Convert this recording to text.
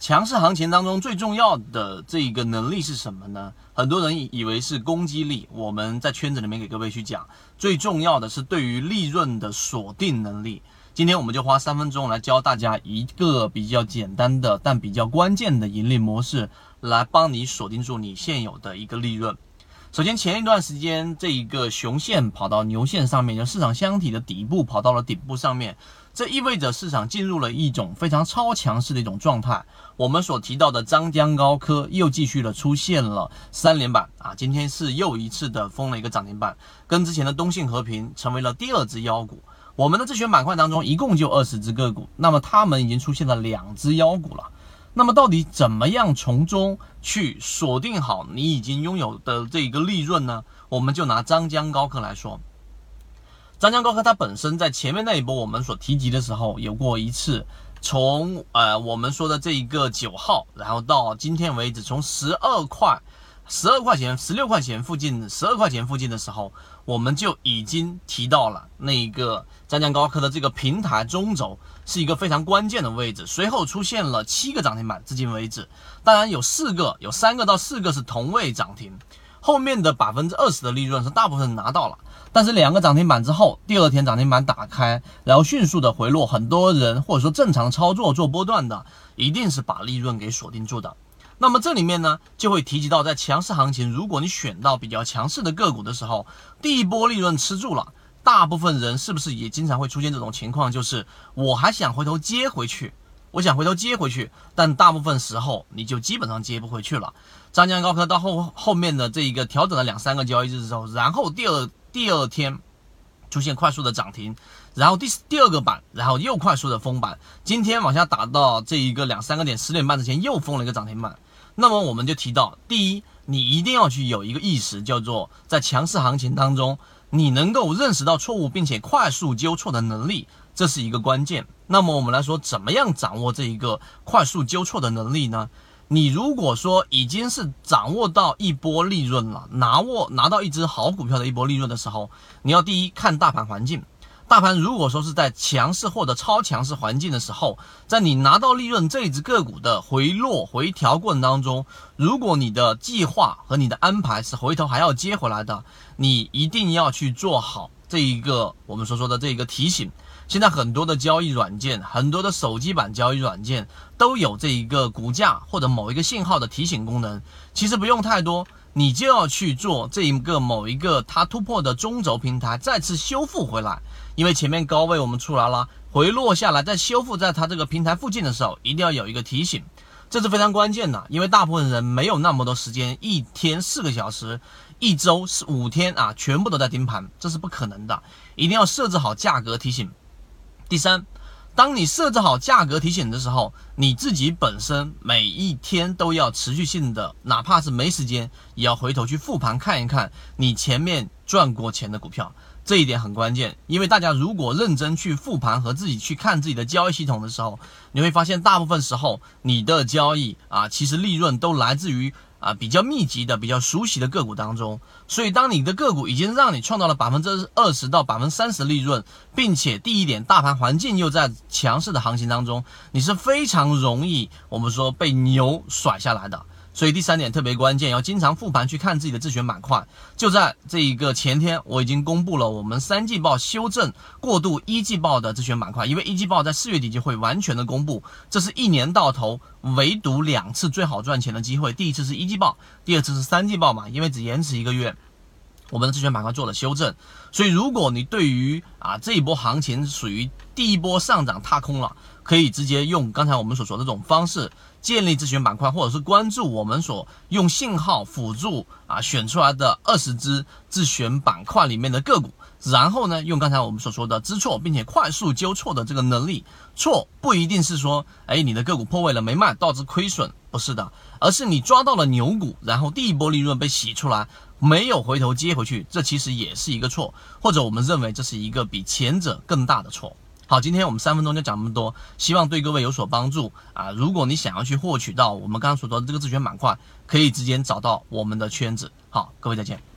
强势行情当中最重要的这一个能力是什么呢？很多人以为是攻击力，我们在圈子里面给各位去讲，最重要的是对于利润的锁定能力。今天我们就花三分钟来教大家一个比较简单的但比较关键的盈利模式，来帮你锁定住你现有的一个利润。首先，前一段时间这一个熊线跑到牛线上面，就市场箱体的底部跑到了顶部上面，这意味着市场进入了一种非常超强势的一种状态。我们所提到的张江高科又继续的出现了三连板啊，今天是又一次的封了一个涨停板，跟之前的东信和平成为了第二只妖股。我们的自选板块当中一共就二十只个股，那么它们已经出现了两只妖股了。那么到底怎么样从中去锁定好你已经拥有的这一个利润呢？我们就拿张江高科来说，张江高科它本身在前面那一波我们所提及的时候，有过一次从呃我们说的这一个九号，然后到今天为止，从十二块。十二块钱、十六块钱附近，十二块钱附近的时候，我们就已经提到了那一个湛江高科的这个平台中轴是一个非常关键的位置。随后出现了七个涨停板，至今为止，当然有四个、有三个到四个是同位涨停，后面的百分之二十的利润是大部分拿到了。但是两个涨停板之后，第二天涨停板打开，然后迅速的回落，很多人或者说正常操作做波段的，一定是把利润给锁定住的。那么这里面呢，就会提及到，在强势行情，如果你选到比较强势的个股的时候，第一波利润吃住了，大部分人是不是也经常会出现这种情况？就是我还想回头接回去，我想回头接回去，但大部分时候你就基本上接不回去了。张江高科到后后面的这一个调整了两三个交易日之后，然后第二第二天出现快速的涨停，然后第第二个板，然后又快速的封板，今天往下打到这一个两三个点十点半之前又封了一个涨停板。那么我们就提到，第一，你一定要去有一个意识，叫做在强势行情当中，你能够认识到错误并且快速纠错的能力，这是一个关键。那么我们来说，怎么样掌握这一个快速纠错的能力呢？你如果说已经是掌握到一波利润了，拿握拿到一只好股票的一波利润的时候，你要第一看大盘环境。大盘如果说是在强势或者超强势环境的时候，在你拿到利润这一只个股的回落回调过程当中，如果你的计划和你的安排是回头还要接回来的，你一定要去做好这一个我们所说的这一个提醒。现在很多的交易软件，很多的手机版交易软件都有这一个股价或者某一个信号的提醒功能，其实不用太多。你就要去做这一个某一个它突破的中轴平台再次修复回来，因为前面高位我们出来了，回落下来再修复在它这个平台附近的时候，一定要有一个提醒，这是非常关键的，因为大部分人没有那么多时间，一天四个小时，一周是五天啊，全部都在盯盘，这是不可能的，一定要设置好价格提醒。第三。当你设置好价格提醒的时候，你自己本身每一天都要持续性的，哪怕是没时间，也要回头去复盘看一看你前面赚过钱的股票，这一点很关键。因为大家如果认真去复盘和自己去看自己的交易系统的时候，你会发现大部分时候你的交易啊，其实利润都来自于。啊，比较密集的、比较熟悉的个股当中，所以当你的个股已经让你创造了百分之二十到百分之三十利润，并且第一点，大盘环境又在强势的行情当中，你是非常容易我们说被牛甩下来的。所以第三点特别关键，要经常复盘去看自己的自选板块。就在这一个前天，我已经公布了我们三季报修正过渡一季报的自选板块，因为一季报在四月底就会完全的公布，这是一年到头唯独两次最好赚钱的机会。第一次是一季报，第二次是三季报嘛，因为只延迟一个月，我们的自选板块做了修正。所以如果你对于啊这一波行情属于第一波上涨踏空了，可以直接用刚才我们所说的这种方式。建立自选板块，或者是关注我们所用信号辅助啊选出来的二十只自选板块里面的个股，然后呢，用刚才我们所说的知错并且快速纠错的这个能力，错不一定是说，哎，你的个股破位了没卖导致亏损，不是的，而是你抓到了牛股，然后第一波利润被洗出来，没有回头接回去，这其实也是一个错，或者我们认为这是一个比前者更大的错。好，今天我们三分钟就讲这么多，希望对各位有所帮助啊！如果你想要去获取到我们刚刚所说的这个自选板块，可以直接找到我们的圈子。好，各位再见。